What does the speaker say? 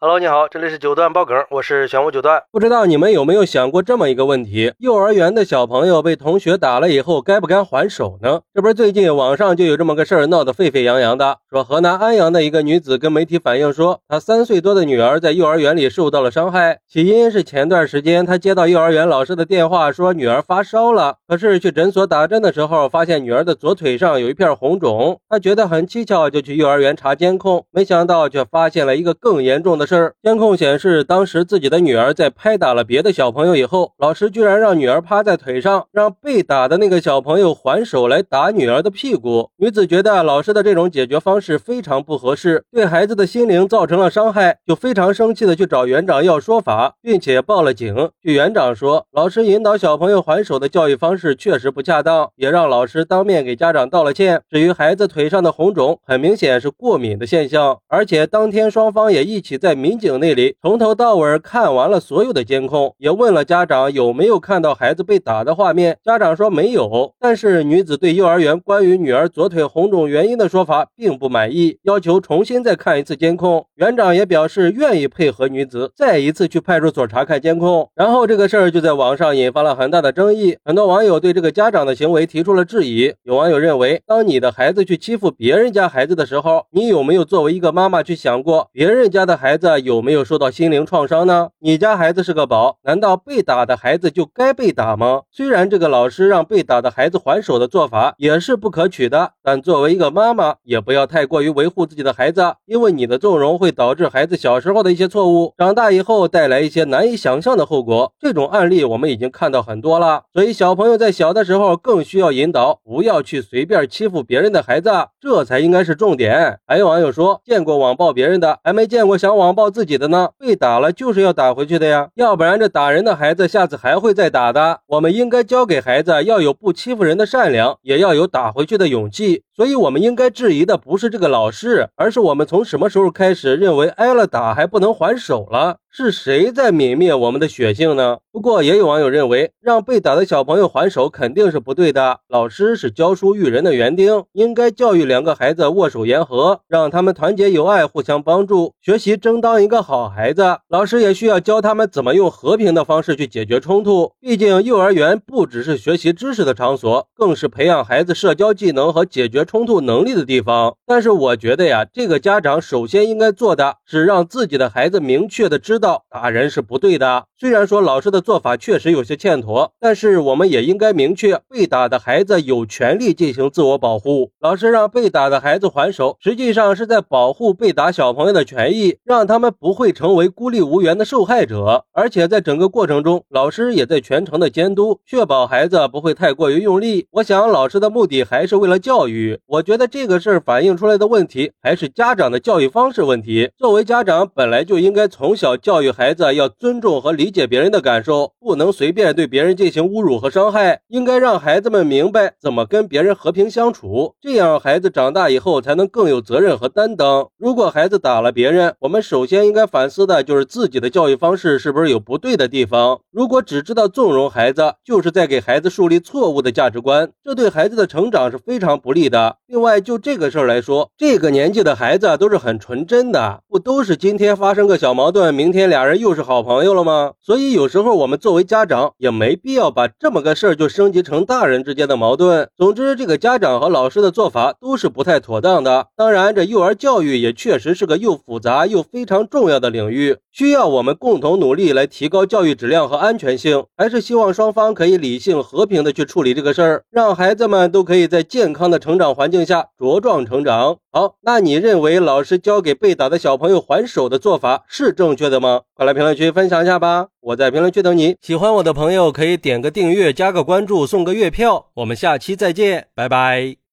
Hello，你好，这里是九段爆梗，我是玄武九段。不知道你们有没有想过这么一个问题：幼儿园的小朋友被同学打了以后，该不该还手呢？这不是最近网上就有这么个事儿闹得沸沸扬扬的，说河南安阳的一个女子跟媒体反映说，她三岁多的女儿在幼儿园里受到了伤害。起因是前段时间她接到幼儿园老师的电话，说女儿发烧了，可是去诊所打针的时候，发现女儿的左腿上有一片红肿，她觉得很蹊跷，就去幼儿园查监控，没想到却发现了一个更严重的事儿。监控显示，当时自己的女儿在拍打了别的小朋友以后，老师居然让女儿趴在腿上，让被打的那个小朋友还手来打女儿的屁股。女子觉得老师的这种解决方式非常不合适，对孩子的心灵造成了伤害，就非常生气的去找园长要说法，并且报了警。据园长说，老师引导小朋友还手的教育方式确实不恰当，也让老师当面给家长道了歉。至于孩子腿上的红肿，很明显是过敏的现象，而且当天双方也一起在民警。那里从头到尾看完了所有的监控，也问了家长有没有看到孩子被打的画面。家长说没有，但是女子对幼儿园关于女儿左腿红肿原因的说法并不满意，要求重新再看一次监控。园长也表示愿意配合女子再一次去派出所查看监控。然后这个事儿就在网上引发了很大的争议，很多网友对这个家长的行为提出了质疑。有网友认为，当你的孩子去欺负别人家孩子的时候，你有没有作为一个妈妈去想过别人家的孩子有？没有受到心灵创伤呢？你家孩子是个宝，难道被打的孩子就该被打吗？虽然这个老师让被打的孩子还手的做法也是不可取的，但作为一个妈妈，也不要太过于维护自己的孩子，因为你的纵容会导致孩子小时候的一些错误，长大以后带来一些难以想象的后果。这种案例我们已经看到很多了，所以小朋友在小的时候更需要引导，不要去随便欺负别人的孩子，这才应该是重点。还有网友说，见过网暴别人的，还没见过想网抱自己。的呢？被打了就是要打回去的呀，要不然这打人的孩子下次还会再打的。我们应该教给孩子要有不欺负人的善良，也要有打回去的勇气。所以，我们应该质疑的不是这个老师，而是我们从什么时候开始认为挨了打还不能还手了？是谁在泯灭我们的血性呢？不过，也有网友认为，让被打的小朋友还手肯定是不对的。老师是教书育人的园丁，应该教育两个孩子握手言和，让他们团结友爱，互相帮助，学习争当一个好孩子。老师也需要教他们怎么用和平的方式去解决冲突。毕竟，幼儿园不只是学习知识的场所，更是培养孩子社交技能和解决。冲突能力的地方，但是我觉得呀，这个家长首先应该做的是让自己的孩子明确的知知道打人是不对的。虽然说老师的做法确实有些欠妥，但是我们也应该明确，被打的孩子有权利进行自我保护。老师让被打的孩子还手，实际上是在保护被打小朋友的权益，让他们不会成为孤立无援的受害者。而且在整个过程中，老师也在全程的监督，确保孩子不会太过于用力。我想，老师的目的还是为了教育。我觉得这个事儿反映出来的问题还是家长的教育方式问题。作为家长，本来就应该从小教育孩子要尊重和理解别人的感受，不能随便对别人进行侮辱和伤害。应该让孩子们明白怎么跟别人和平相处，这样孩子长大以后才能更有责任和担当。如果孩子打了别人，我们首先应该反思的就是自己的教育方式是不是有不对的地方。如果只知道纵容孩子，就是在给孩子树立错误的价值观，这对孩子的成长是非常不利的。另外，就这个事儿来说，这个年纪的孩子都是很纯真的，不都是今天发生个小矛盾，明天天俩人又是好朋友了吗？所以有时候我们作为家长也没必要把这么个事儿就升级成大人之间的矛盾。总之，这个家长和老师的做法都是不太妥当的。当然，这幼儿教育也确实是个又复杂又非常重要的领域，需要我们共同努力来提高教育质量和安全性。还是希望双方可以理性和平的去处理这个事儿，让孩子们都可以在健康的成长。环境下茁壮成长。好，那你认为老师教给被打的小朋友还手的做法是正确的吗快来评论区分享一下吧！我在评论区等你。喜欢我的朋友可以点个订阅、加个关注、送个月票。我们下期再见，拜拜。